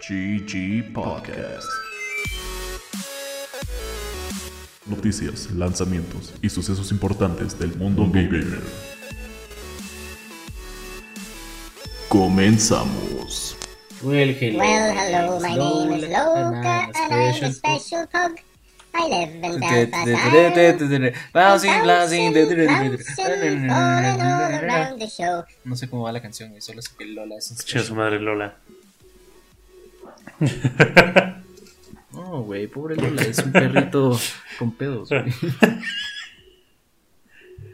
GG Podcast. Noticias, lanzamientos y sucesos importantes del mundo gamer. Comenzamos. Well, hello. Well, hello, my name is Loka, and I'm a special pug. I live in Belfast Bouncing, bouncing, all around the show. No sé cómo va la canción. Solo sé que Lola es un su madre Lola. No, güey, pobre Lola. Es un perrito con pedos, güey.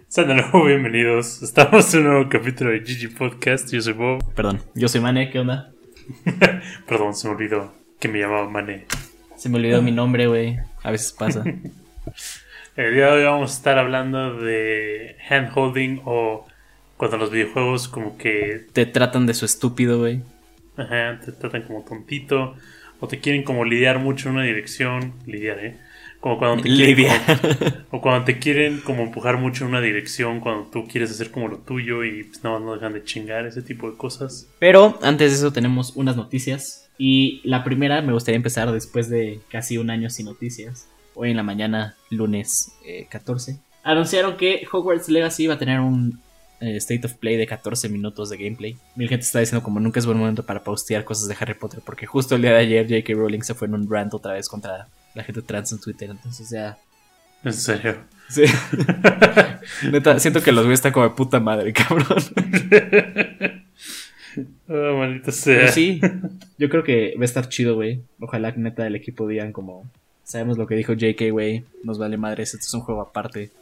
Sean de nuevo bienvenidos. Estamos en un nuevo capítulo de GG Podcast. Yo soy Bob. Perdón, yo soy Mane, ¿qué onda? Perdón, se me olvidó que me llamaba Mane. Se me olvidó mi nombre, güey. A veces pasa. El día de hoy vamos a estar hablando de handholding o cuando los videojuegos como que Te tratan de su estúpido, güey. Ajá, te tratan como tontito o te quieren como lidiar mucho en una dirección. Lidiar, ¿eh? Como cuando te quieren Lidia. O cuando te quieren como empujar mucho en una dirección, cuando tú quieres hacer como lo tuyo y pues no, no dejan de chingar, ese tipo de cosas. Pero antes de eso tenemos unas noticias. Y la primera me gustaría empezar después de casi un año sin noticias. Hoy en la mañana, lunes eh, 14. Anunciaron que Hogwarts Legacy va a tener un eh, State of Play de 14 minutos de gameplay. Mil gente está diciendo como nunca es buen momento para postear cosas de Harry Potter. Porque justo el día de ayer J.K. Rowling se fue en un rant otra vez contra la gente trans en Twitter. Entonces ya... En serio. Sí. Neta, siento que los güeyes están como de puta madre, cabrón. Ah, maldita sea. Pero sí, yo creo que va a estar chido, güey. Ojalá que neta el equipo digan como... Sabemos lo que dijo JK, güey. Nos vale madres, esto es un juego aparte.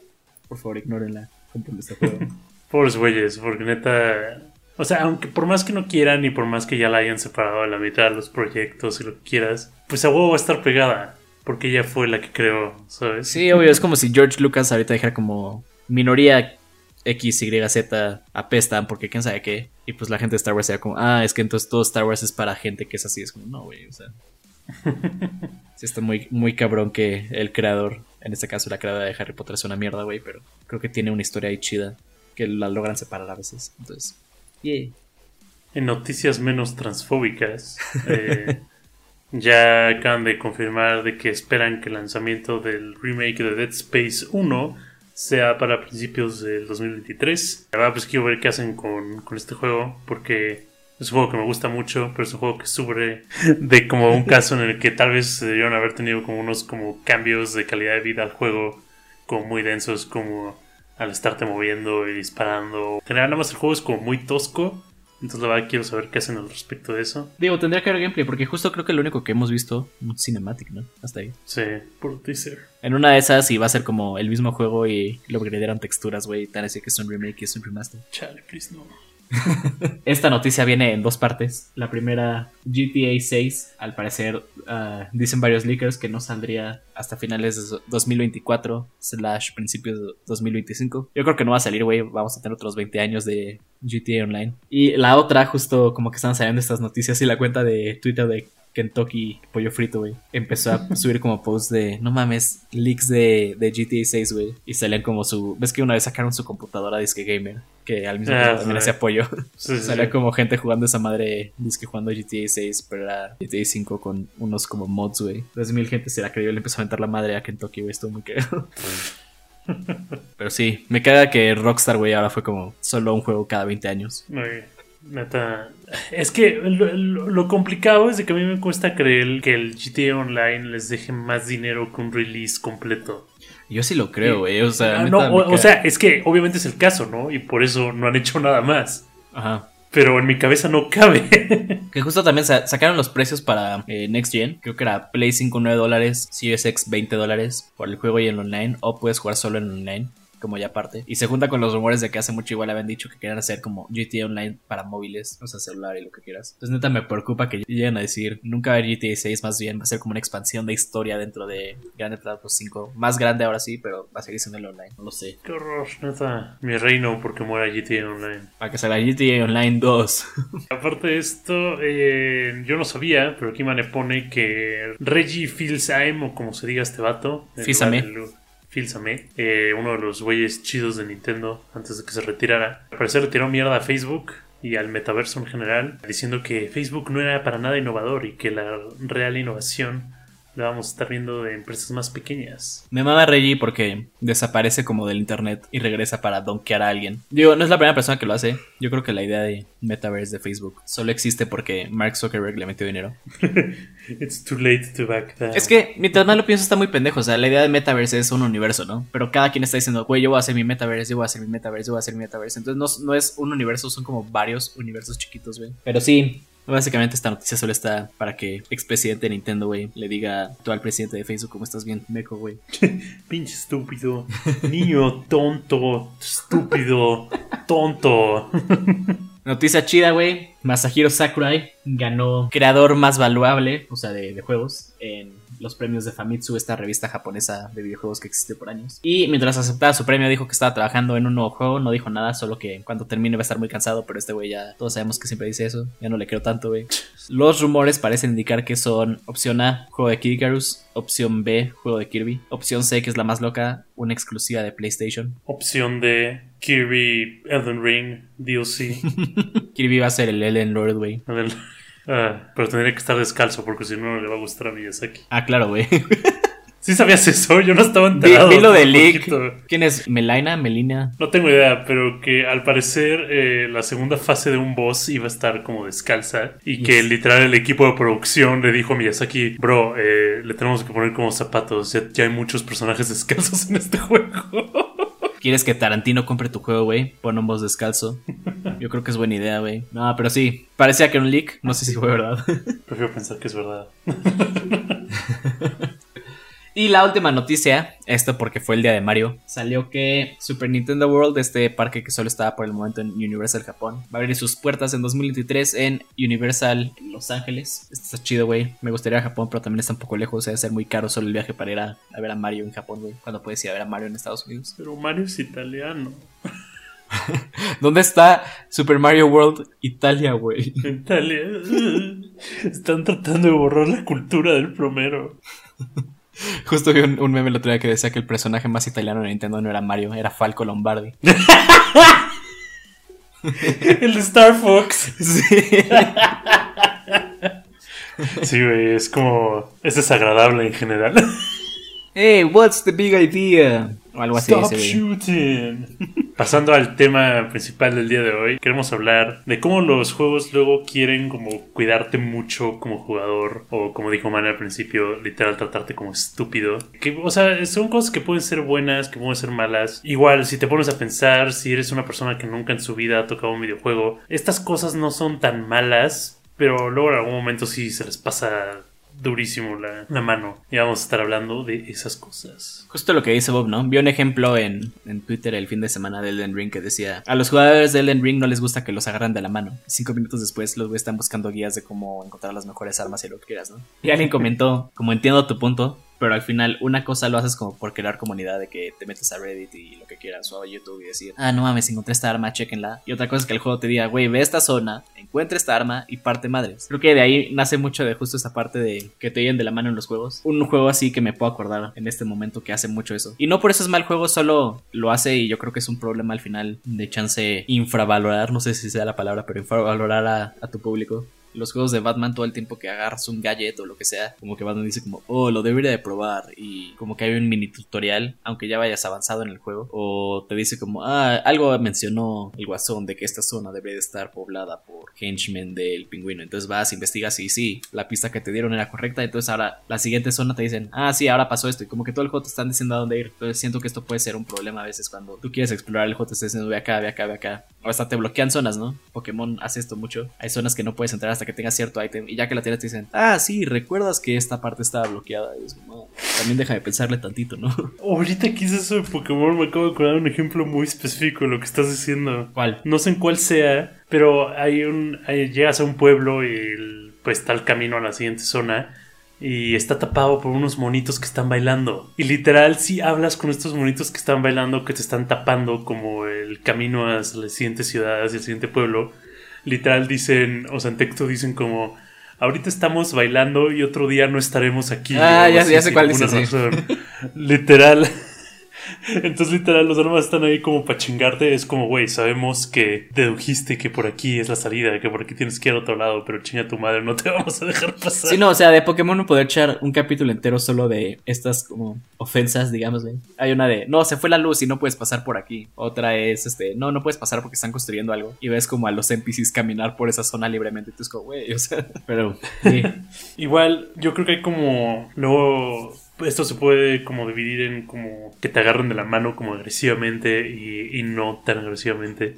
Por favor, ignórenla. Compren este juego. Pobres güeyes, porque neta. O sea, aunque por más que no quieran y por más que ya la hayan separado a la mitad de los proyectos y lo que quieras, pues a huevo va a estar pegada. Porque ella fue la que creó, ¿sabes? Sí, obvio, es como si George Lucas ahorita dijera como... Minoría X, Y, Z apestan porque quién sabe qué. Y pues la gente de Star Wars sea como... Ah, es que entonces todo Star Wars es para gente que es así. Es como, no, güey, o sea... Sí está muy, muy cabrón que el creador, en este caso la creadora de Harry Potter, es una mierda, güey, pero creo que tiene una historia ahí chida que la logran separar a veces. Entonces, yay. En noticias menos transfóbicas, eh, ya acaban de confirmar de que esperan que el lanzamiento del remake de Dead Space 1 sea para principios del 2023. La verdad, pues quiero ver qué hacen con, con este juego, porque es un juego que me gusta mucho, pero es un juego que sufre de como un caso en el que tal vez se debieron haber tenido como unos como cambios de calidad de vida al juego, como muy densos, como al estarte moviendo y disparando. En general, nada más el juego es como muy tosco. Entonces, la verdad, quiero saber qué hacen al respecto de eso. Digo, tendría que haber gameplay porque justo creo que lo único que hemos visto un cinematic, ¿no? Hasta ahí. Sí, por teaser. En una de esas iba a ser como el mismo juego y lo agregaron texturas, güey, tan así que es un remake y es un remaster. Chale, please, no. Esta noticia viene en dos partes. La primera, GTA 6, al parecer, ah, dicen varios leakers que no saldría hasta finales de 2024 slash principios de 2025. Yo creo que no va a salir, güey. Vamos a tener otros 20 años de GTA Online. Y la otra, justo como que están saliendo estas noticias y la cuenta de Twitter de Kentucky Pollo Frito, güey. Empezó a subir como posts de, no mames, leaks de, de GTA 6, güey. Y salían como su... ¿Ves que una vez sacaron su computadora Disque Gamer? Que al mismo Ah, tiempo también hacía pollo. Sí, Salía sí. como gente jugando esa madre, disque jugando GTA 6, pero era GTA 5 con unos como mods, güey. Entonces mil gente se la creyó y le empezó a aventar la madre a Kentucky, güey. Estuvo muy cagado. pero sí, me caga que Rockstar, güey, ahora fue como solo un juego cada 20 años. Oye, neta. Es que lo, lo- lo complicado es de que a mí me cuesta creer que el GTA Online les deje más dinero que un release completo. Yo sí lo creo, güey. O sea, Ah, no, o, sea, es que obviamente es el caso, ¿no? Y por eso no han hecho nada más. Ajá. Pero en mi cabeza no cabe. Que justo también sa- sacaron los precios para eh, Next Gen. Creo que era Play 5 9 dólares, Series X 20 dólares por el juego y el online. O puedes jugar solo en online, como ya aparte. Y se junta con los rumores de que hace mucho igual habían dicho que querían hacer como GTA Online para móviles, o sea, celular y lo que quieras. Entonces neta me preocupa que lleguen a decir, nunca va a haber GTA 6, más bien va a ser como una expansión de historia dentro de Grand Theft Auto 5. Más grande ahora sí, pero va a seguir siendo el online, no lo sé. Qué horror, neta. Mi reino porque muera GTA Online. Para que salga GTA Online 2. Aparte de esto, eh, yo no sabía, pero aquí Mane pone que Reggie Fils-Aime, o como se diga este vato. el- Fils-Aime, eh, uno de los güeyes chidos de Nintendo antes de que se retirara. Al parecer le tiró mierda a Facebook y al metaverso en general, diciendo que Facebook no era para nada innovador y que la real innovación la vamos a estar viendo de empresas más pequeñas. Me mama Reggie porque desaparece como del internet y regresa para donkear a alguien. Digo, no es la primera persona que lo hace. Yo creo que la idea de metaverse de Facebook solo existe porque Mark Zuckerberg le metió dinero. It's too late to back down. Es que mientras más lo pienso está muy pendejo. O sea, la idea de metaverse es un universo, ¿no? Pero cada quien está diciendo, güey, yo voy a hacer mi metaverse, yo voy a hacer mi metaverse, yo voy a hacer mi metaverse. Entonces no, no es un universo, son como varios universos chiquitos, güey. Pero sí, Básicamente esta noticia solo está para que expresidente de Nintendo, güey, le diga tú al presidente de Facebook cómo estás bien, meco, güey. Pinche estúpido. Niño tonto. Estúpido. Tonto. Noticia chida, güey. Masahiro Sakurai ganó creador más valuable, o sea, de, de juegos, en los premios de Famitsu, esta revista japonesa de videojuegos que existe por años. Y mientras aceptaba su premio, dijo que estaba trabajando en un nuevo juego. No dijo nada, solo que cuando termine va a estar muy cansado. Pero este güey ya todos sabemos que siempre dice eso. Ya no le creo tanto, güey. Los rumores parecen indicar que son opción A, juego de Kid Icarus. Opción B, juego de Kirby. Opción C, que es la más loca, una exclusiva de PlayStation. Opción D, Kirby Elden Ring DLC. Kirby va a ser el Elden Lord, güey. Ah, pero tendría que estar descalzo porque si no, no le va a gustar a Miyazaki. Ah, claro, güey. ¿Sí sabías eso? Yo no estaba Vi, enterado. vi lo de. ¿Quién es? ¿Melina? ¿Melina? No tengo idea, pero que al parecer eh, la segunda fase de un boss iba a estar como descalza y que literal el equipo de producción le dijo a Miyazaki, bro, eh, le tenemos que poner como zapatos, ya, ya hay muchos personajes descalzos en este juego. ¿Quieres que Tarantino compre tu juego, güey? Pon un boss descalzo. Yo creo que es buena idea, güey. No, pero sí. Parecía que era un leak. No sé si fue verdad. Prefiero pensar que es verdad. Y la última noticia, esto porque fue el día de Mario, salió que Super Nintendo World, este parque que solo estaba por el momento en Universal Japón, va a abrir sus puertas en 2023 en Universal Los Ángeles. Esto está chido, güey. Me gustaría ir a Japón, pero también está un poco lejos. O sea, debe ser muy caro solo el viaje para ir a, a ver a Mario en Japón, güey. Cuando puedes ir a ver a Mario en Estados Unidos. Pero Mario es italiano. ¿Dónde está Super Mario World Italia, güey? Italia. Están tratando de borrar la cultura del plomero. Justo vi un, un meme el otro día que decía que el personaje más italiano de Nintendo no era Mario, era Falco Lombardi. El de Star Fox. Sí. Sí, güey, es como. Es desagradable en general. Hey, what's the big idea? O algo así Stop shooting. Pasando al tema principal del día de hoy, queremos hablar de cómo los juegos luego quieren como cuidarte mucho como jugador o como dijo Man al principio, literal tratarte como estúpido. Que, o sea, son cosas que pueden ser buenas, que pueden ser malas. Igual, si te pones a pensar, si eres una persona que nunca en su vida ha tocado un videojuego, estas cosas no son tan malas, pero luego en algún momento sí se les pasa durísimo la, mano. Y vamos a estar hablando de esas cosas. Justo lo que dice Bob, ¿no? Vi un ejemplo en, en Twitter el fin de semana de Elden Ring que decía: A los jugadores de Elden Ring no les gusta que los agarren de la mano. Cinco minutos después, los güeyes están buscando guías de cómo encontrar las mejores armas y lo que quieras, ¿no? Y alguien comentó: Como entiendo tu punto, pero al final una cosa lo haces como por crear comunidad de que te metes a Reddit y lo que quieras o a YouTube y decir, ah, no mames, encontré esta arma, chequenla. Y otra cosa es que el juego te diga, güey, ve esta zona, encuentra esta arma y parte madres. Creo que de ahí nace mucho de justo esa parte de que te lleven de la mano en los juegos. Un juego así que me puedo acordar en este momento que hace mucho eso. Y no por eso es mal juego, solo lo hace y yo creo que es un problema al final de chance infravalorar, no sé si sea la palabra, pero infravalorar a, a tu público los juegos de Batman todo el tiempo que agarras un gadget o lo que sea, como que Batman dice como, oh, lo debería de probar y como que hay un mini tutorial, aunque ya vayas avanzado en el juego, o te dice como, ah, algo mencionó el guasón de que esta zona debe de estar poblada por henchmen del pingüino, entonces vas, investigas y sí, la pista que te dieron era correcta, entonces ahora la siguiente zona te dicen, ah, sí, ahora pasó esto y como que todo el juego te están diciendo a dónde ir, entonces siento que esto puede ser un problema a veces cuando tú quieres explorar el juego te está diciendo, ve acá, ve acá, ve acá, o hasta te bloquean zonas, ¿no? Pokémon hace esto mucho, hay zonas que no puedes entrar hasta que tengas cierto ítem y ya que la tienes te dicen, ah, sí, recuerdas que esta parte estaba bloqueada. Y es como, "Ah, también deja de pensarle tantito, ¿no? Ahorita que hice eso de Pokémon me acabo de acordar un ejemplo muy específico de lo que estás diciendo. ¿Cuál? No sé en cuál sea, pero hay un. hay- llegas a un pueblo y el- pues está el camino a la siguiente zona. Y está tapado por unos monitos que están bailando. Y literal, si hablas con estos monitos que están bailando, que te están tapando como el camino a la siguiente ciudad, hacia el siguiente pueblo, literal dicen, o sea, en texto dicen como, ahorita estamos bailando y otro día no estaremos aquí. Ah, ya- ya sé cuál dices, sí. literal. Entonces, literal, los armas están ahí como para chingarte. Es como, güey, sabemos que dedujiste que por aquí es la salida, que por aquí tienes que ir a otro lado, pero chinga tu madre, no te vamos a dejar pasar. Sí, no, o sea, de Pokémon no poder echar un capítulo entero solo de estas como ofensas, digamos, güey. Hay una de, no, se fue la luz y no puedes pasar por aquí. Otra es, este, no, no puedes pasar porque están construyendo algo. Y ves como a los NPCs caminar por esa zona libremente. Y tú es como, güey, o sea, pero, sí. Igual, yo creo que hay como. Luego. Esto se puede como dividir en como que te agarren de la mano como agresivamente y, y no tan agresivamente.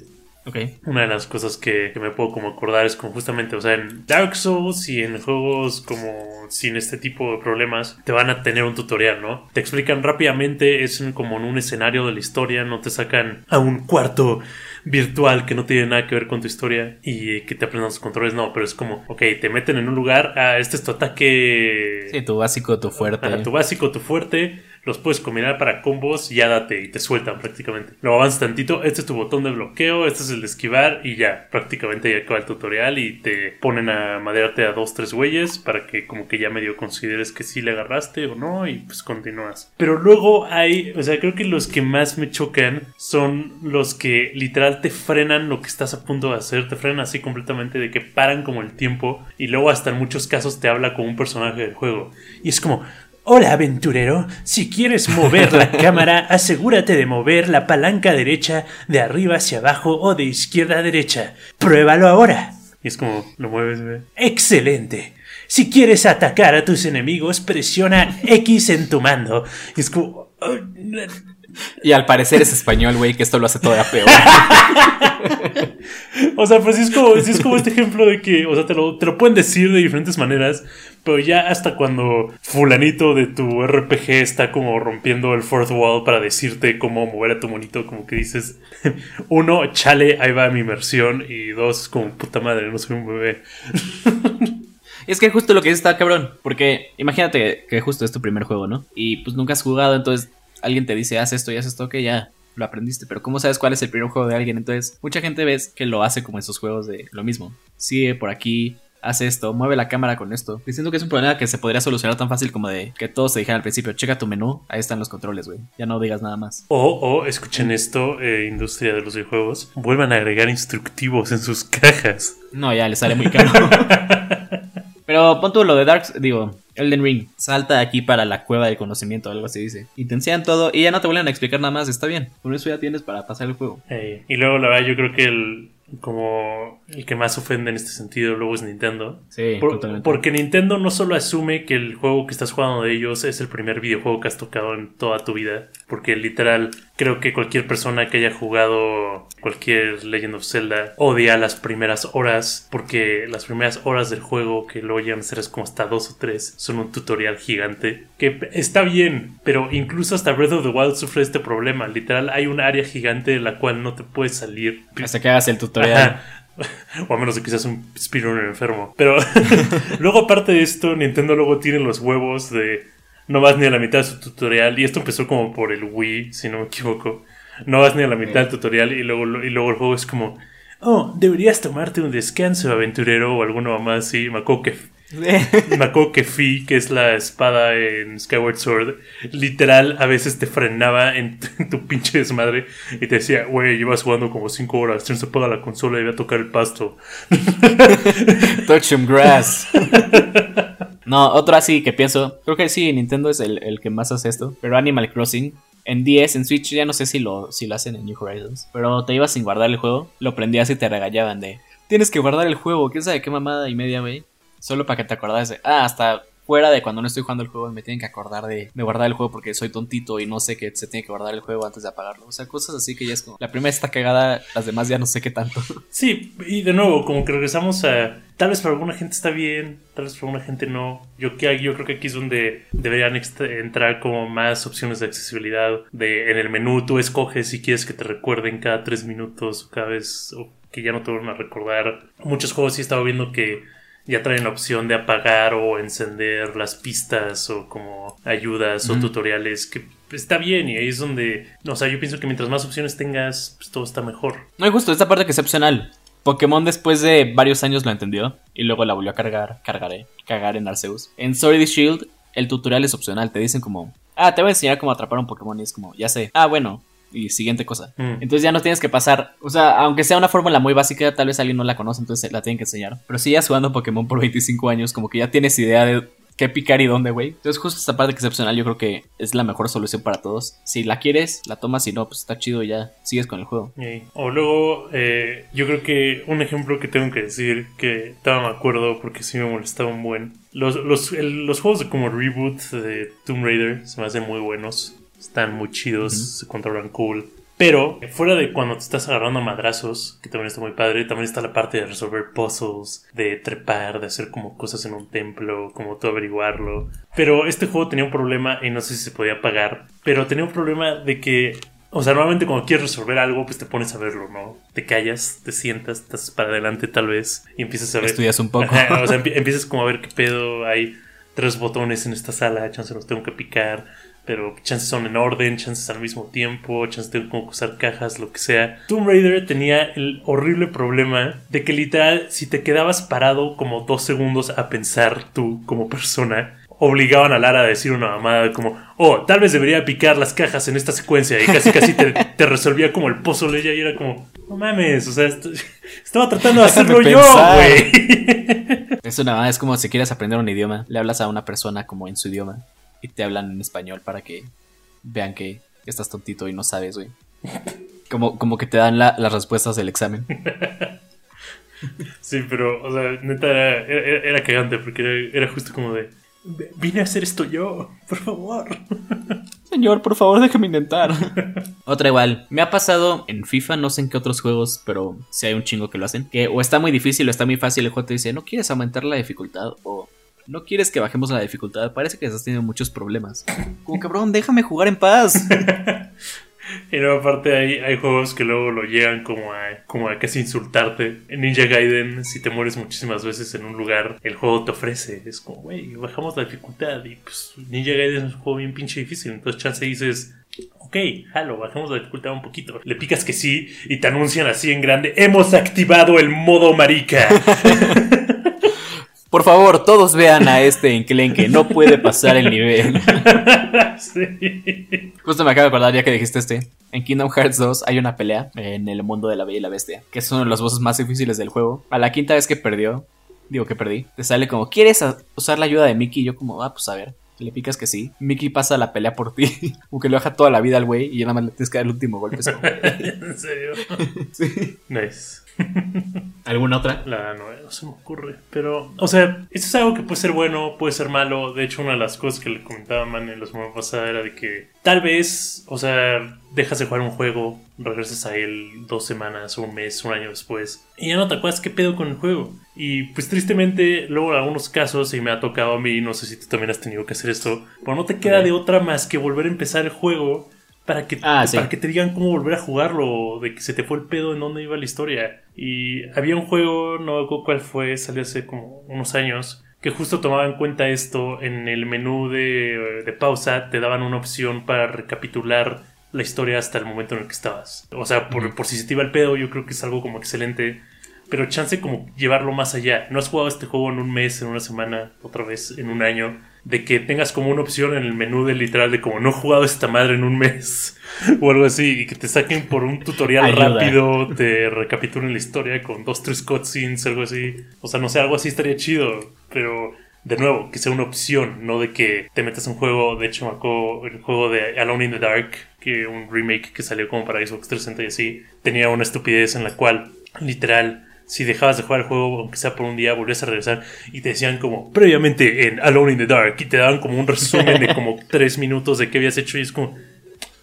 Una de las cosas que, que me puedo como acordar es como justamente, o sea, en Dark Souls y en juegos como sin este tipo de problemas, te van a tener un tutorial, ¿no? Te explican rápidamente, es como en un escenario de la historia, no te sacan a un cuarto virtual que no tiene nada que ver con tu historia y que te aprendan los controles, no, pero es como, ok, te meten en un lugar, ah, este es tu ataque Sí, tu básico, tu fuerte. Tu básico, tu fuerte, los puedes combinar para combos y ya date y te sueltan prácticamente. Luego avanzas tantito, este es tu botón de bloqueo, este es el de esquivar y ya, prácticamente ya acaba el tutorial y te ponen a madearte a dos, tres güeyes para que como que ya medio consideres que sí le agarraste o no y pues continúas. Pero luego hay, o sea, creo que los que más me chocan son los que literal te frenan lo que estás a punto de hacer, te frenan así completamente de que paran como el tiempo y luego hasta en muchos casos te habla como un personaje del juego. Y es como, Hola aventurero, si quieres mover la cámara, asegúrate de mover la palanca derecha de arriba hacia abajo o de izquierda a derecha. Pruébalo ahora. Y es como, lo mueves, güey. Excelente. Si quieres atacar a tus enemigos, presiona X en tu mando. Y es como... Y al parecer es español, güey, que esto lo hace todavía peor. O sea, pues sí es como, sí es como este ejemplo de que, o sea, te lo, te lo pueden decir de diferentes maneras, pero ya hasta cuando fulanito de tu RPG está como rompiendo el fourth wall para decirte cómo mover a tu monito, como que dices, uno, chale, ahí va mi inmersión, y dos, como puta madre, no soy un bebé. Es que justo lo que dices está cabrón, porque imagínate que justo es tu primer juego, ¿no? Y pues nunca has jugado, entonces alguien te dice, haz esto y haz esto, que ya lo aprendiste, pero ¿cómo sabes cuál es el primer juego de alguien? Entonces, mucha gente ves que lo hace como esos juegos de lo mismo. Sigue por aquí, hace esto, mueve la cámara con esto. Diciendo que es un problema que se podría solucionar tan fácil como de que todos te dijeran al principio, checa tu menú, ahí están los controles, güey. Ya no digas nada más. O, o, escuchen esto, eh, industria de los videojuegos, vuelvan a agregar instructivos en sus cajas. No, ya le sale muy caro. Pero pon tú lo de Dark, digo, Elden Ring, salta aquí para la cueva del conocimiento, algo así dice. Y te enseñan todo y ya no te vuelven a explicar nada más, está bien. Con eso ya tienes para pasar el juego. Y luego, la verdad, yo creo que el como el que más ofende en este sentido luego es Nintendo. Sí, Por- porque Nintendo no solo asume que el juego que estás jugando de ellos es el primer videojuego que has tocado en toda tu vida, porque literal creo que cualquier persona que haya jugado cualquier Legend of Zelda odia las primeras horas, porque las primeras horas del juego que luego llegan a ser como hasta dos o tres son un tutorial gigante, que está bien, pero incluso hasta Breath of the Wild sufre este problema, literal hay un área gigante de la cual no te puedes salir Hasta que hagas el tutorial. O a menos de que seas un speedrunner enfermo. Pero luego, aparte de esto, Nintendo luego tiene los huevos de no vas ni a la mitad de su tutorial. Y esto empezó como por el Wii, si no me equivoco. No vas ni a la mitad del tutorial y luego, y luego el juego es como, oh, deberías tomarte un descanso, aventurero, o alguno más así. Me acuerdo que me acuerdo que Fi, que es la espada en Skyward Sword, literal a veces te frenaba en tu, pinche desmadre y te decía, güey, llevas jugando como 5 horas, tienes que apagar la consola y voy a tocar el pasto. Touch some grass. no, otro así que pienso. Creo que sí, Nintendo es el, el que más hace esto. Pero Animal Crossing. En 10, en Switch, ya no sé si lo, si lo hacen en New Horizons. Pero te ibas sin guardar el juego. Lo prendías y te regañaban de. Tienes que guardar el juego. ¿Quién sabe qué mamada y media, güey? Solo para que te acordaras de. Ah, hasta fuera de cuando no estoy jugando el juego me tienen que acordar de, de guardar el juego porque soy tontito y no sé que se tiene que guardar el juego antes de apagarlo. O sea, cosas así que ya es como. La primera está cagada, las demás ya no sé qué tanto. Sí, y de nuevo, como que regresamos a. Tal vez para alguna gente está bien, tal vez para alguna gente no. Yo, yo creo que aquí es donde deberían entrar como más opciones de accesibilidad. De en el menú tú escoges si quieres que te recuerden cada tres minutos o cada vez. o que ya no te vuelvan a recordar. Muchos juegos sí he estado viendo que ya traen la opción de apagar o encender las pistas o como ayudas o tutoriales que está bien y ahí es donde, o sea, yo pienso que mientras más opciones tengas, pues todo está mejor. No, y justo, esta parte que es opcional. Pokémon después de varios años lo entendió y luego la volvió a cargar, cargaré, cagar en Arceus. En Sword Shield, el tutorial es opcional, te dicen como, ah, te voy a enseñar cómo atrapar un Pokémon y es como, ya sé, ah, bueno, y siguiente cosa. Mm. Entonces ya no tienes que pasar, o sea, aunque sea una fórmula muy básica, tal vez alguien no la conoce, entonces la tienen que enseñar. Pero si ya jugando Pokémon por 25 años, como que ya tienes idea de qué picar y dónde, güey. Entonces justo esta parte opcional yo creo que es la mejor solución para todos. Si la quieres, la tomas, si no, pues está chido y ya sigues con el juego. O luego, eh, yo creo que un ejemplo que tengo que decir, que estaba me acuerdo porque sí me molestaba un buen. Los, los, el- los juegos de como reboot de Tomb Raider se me hacen muy buenos. Están muy chidos, se controlan cool. Pero fuera de cuando te estás agarrando a madrazos, que también está muy padre, también está la parte de resolver puzzles, de trepar, de hacer como cosas en un templo, como tú averiguarlo. Pero este juego tenía un problema y no sé si se podía pagar, pero tenía un problema de que o sea, normalmente cuando quieres resolver algo, pues te pones a verlo, ¿no? Te callas, te sientas, estás para adelante tal vez y empiezas a ver. Estudias un poco. Ajá, o sea, empie- empiezas como a ver qué pedo. Hay tres botones en esta sala, chance los tengo que picar, pero chances son en orden, chances al mismo tiempo, chances tengo como que usar cajas, lo que sea. Tomb Raider tenía el horrible problema de que literal, si te quedabas parado como dos segundos a pensar tú como persona, obligaban a Lara a decir una mamada como, oh, tal vez debería picar las cajas en esta secuencia y casi casi te, te resolvía como el puzzle ella y era como, no mames, o sea, esto- estaba tratando de hacerlo yo, güey. Es una es como si quieres aprender un idioma, le hablas a una persona como en su idioma y te hablan en español para que vean que estás tontito y no sabes, güey. Como, como que te dan la- las respuestas del examen. Sí, pero, o sea, neta, era, era- era cagante porque era, era justo como de, vine a hacer esto yo, por favor. Señor, por favor, déjame intentar. Otra igual. Me ha pasado en FIFA, no sé en qué otros juegos, pero si hay un chingo que lo hacen. Que o está muy difícil o está muy fácil. El juego te dice, ¿no quieres aumentar la dificultad? O no quieres que bajemos la dificultad. Parece que estás teniendo muchos problemas. Como cabrón, déjame jugar en paz. Y luego aparte hay, hay juegos que luego lo llegan como a, como a casi insultarte. En Ninja Gaiden, si te mueres muchísimas veces en un lugar, el juego te ofrece. Es como, güey, bajamos la dificultad. Y pues Ninja Gaiden es un juego bien pinche difícil. Entonces chance dices, ok, jalo, bajamos la dificultad un poquito. Le picas que sí y te anuncian así en grande, hemos activado el modo marica. Por favor, todos vean a este enclenque. No puede pasar el nivel. sí. Justo me acabo de acordar ya que dijiste este. En Kingdom Hearts 2 hay una pelea en el mundo de la Bella y la Bestia, que es uno de los bosses más difíciles del juego. A la quinta vez que perdió, digo que perdí, te sale como, ¿quieres usar la ayuda de Mickey? Y yo como, ah, pues a ver. Le picas que sí. Mickey pasa la pelea por ti. como que le baja toda la vida al güey y ya nada más le tienes que dar el último golpe. En serio. sí. Nice. ¿Alguna otra? La no, no se me ocurre. Pero, o sea, esto es algo que puede ser bueno, puede ser malo. De hecho, una de las cosas que le comentaba Man en la semana pasada era de que tal vez, o sea, dejas de jugar un juego, regresas a él dos semanas, un mes, un año después, y ya no te acuerdas qué pedo con el juego. Y pues tristemente, luego en algunos casos, y me ha tocado a mí, no sé si tú también has tenido que hacer esto, pero no te queda de otra más que volver a empezar el juego. Para que, Ah, sí. para que te digan cómo volver a jugarlo, de que se te fue el pedo en dónde iba la historia. Y había un juego, no me acuerdo cuál fue, salió hace como unos años, que justo tomaba en cuenta esto en el menú de, de pausa, te daban una opción para recapitular la historia hasta el momento en el que estabas. O sea, por, por si se te iba el pedo, yo creo que es algo como excelente. Pero chance como llevarlo más allá. No has jugado este juego en un mes, en una semana, otra vez en un año. De que tengas como una opción en el menú de literal de como no he jugado esta madre en un mes. o algo así. Y que te saquen por un tutorial Ayuda. rápido. Te recapitulen la historia con dos, tres cutscenes, algo así. O sea, no sé, algo así estaría chido. Pero de nuevo, que sea una opción, no de que te metas un juego. De hecho, acuerdo el juego de Alone in the Dark, que un remake que salió como para Xbox 360 y así, tenía una estupidez en la cual, literal, si dejabas de jugar el juego, aunque sea por un día, volvías a regresar y te decían como previamente en Alone in the Dark y te daban como un resumen de como tres minutos de qué habías hecho y es como,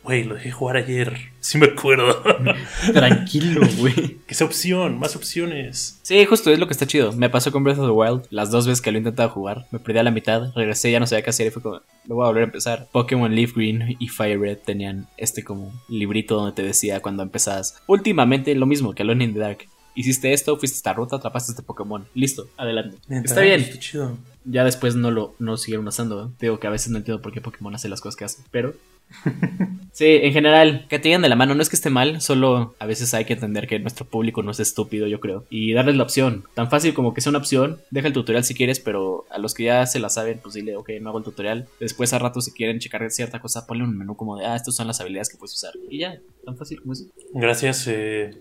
güey, lo dejé jugar ayer, sí me acuerdo. Tranquilo, güey. que sea opción, más opciones. Sí, justo es lo que está chido. Me pasó con Breath of the Wild las dos veces que lo he intentado jugar. Me perdí a la mitad, regresé, ya no sabía qué hacer y fue como, lo voy a volver a empezar. Pokémon Leaf Green y Fire Red tenían este como librito donde te decía cuando empezabas. Últimamente lo mismo que Alone in the Dark. Hiciste esto, fuiste esta ruta, atrapaste este Pokémon. Listo, adelante. Está bien. Está chido. Ya después no lo no siguieron usando. ¿eh? Digo que a veces no entiendo por qué Pokémon hace las cosas que hace. Pero Sí, en general, que te digan de la mano, no es que esté mal, solo a veces hay que entender que nuestro público no es estúpido, yo creo. Y darles la opción, tan fácil como que sea una opción, deja el tutorial si quieres, pero a los que ya se la saben, pues dile, ok, no hago el tutorial. Después a rato si quieren checar cierta cosa, ponle un menú como de, ah, estas son las habilidades que puedes usar. Y ya, tan fácil como eso. Gracias, eh,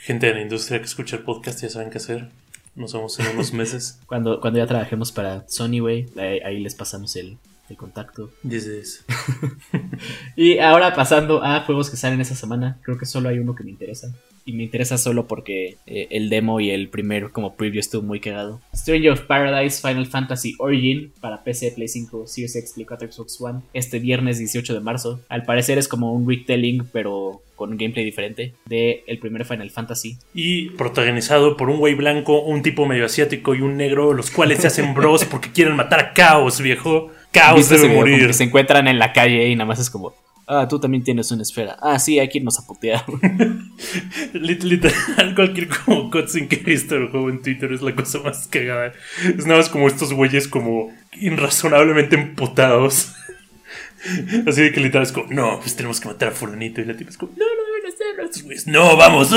gente de la industria que escucha el podcast, ya saben qué hacer. Nos vemos en unos meses. Cuando, cuando ya trabajemos para Sony, güey, ahí, ahí les pasamos el, contacto. Is. Y ahora pasando a juegos que salen esa semana, creo que solo hay uno que me interesa. Y me interesa solo porque eh, el demo y el primer como preview estuvo muy cagado. Stranger of Paradise Final Fantasy Origin para PC, Play 5, Series X, Play 4, Xbox One este viernes 18 de marzo. Al parecer es como un retelling pero con un gameplay diferente de el primer Final Fantasy. Y protagonizado por un güey blanco, un tipo medio asiático y un negro, los cuales se hacen bros porque quieren matar a Caos, viejo. Caos ¿Viste ese debe morir. que se encuentran en la calle y nada más es como, ah, tú también tienes una esfera. Ah, sí, hay que irnos a putear. Lit- Literal, cualquier como cutscene que he visto del juego en Twitter es la cosa más cagada. Es nada más como estos güeyes como irrazonablemente emputados. Así de que literal es como, no, pues tenemos que matar a fulanito. Y la tipa es como, no, no deben hacerlo. Estos güeyes, no, vamos.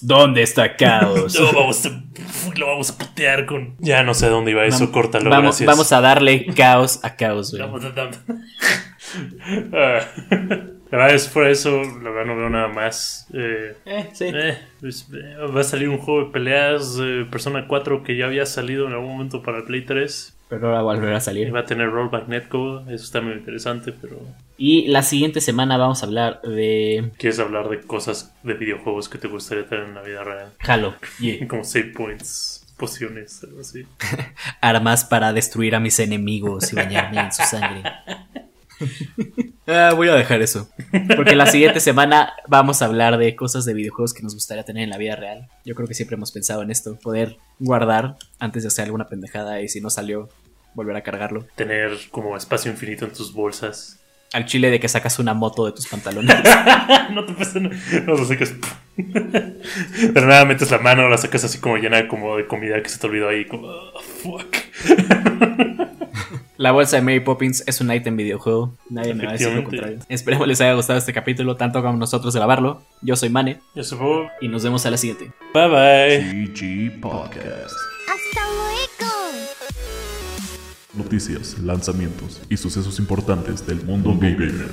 ¿Dónde está Caos? No, vamos a, lo vamos a putear con... Ya no sé dónde iba eso, Vamos- córtalo, vamos, gracias. vamos a darle caos a caos, güey. Vamos a dar- Ah, La verdad es por eso, la verdad no veo nada más. Eh, Eh, sí. eh, pues, eh, va a salir un juego de peleas eh, Persona 4 que ya había salido en algún momento para el Play 3. Pero ahora volverá a salir. va a tener rollback netcode, eso está muy interesante, pero Y la siguiente semana vamos a hablar de ¿quieres hablar de cosas de videojuegos que te gustaría tener en la vida real? Halo. Yeah. Como save points, pociones, algo así. Armas para destruir a mis enemigos y bañarme en su sangre. Ah, voy a dejar eso. Porque la siguiente semana vamos a hablar de cosas de videojuegos que nos gustaría tener en la vida real. Yo creo que siempre hemos pensado en esto. Poder guardar antes de hacer alguna pendejada y si no salió, volver a cargarlo. Tener como espacio infinito en tus bolsas. Al chile de que sacas una moto de tus pantalones. no te pasa no, no lo sacas. Pero nada, metes la mano, la sacas así como llena como de comida que se te olvidó ahí. Como, "Oh, fuck. La bolsa de Mary Poppins es un ítem videojuego. Nadie me va a decir lo contrario. Esperemos les haya gustado este capítulo, tanto como nosotros grabarlo. Yo soy Mane Yo supongo. y nos vemos a la siguiente. Bye bye. GG Podcast. Hasta luego. Noticias, lanzamientos y sucesos importantes del mundo gamer.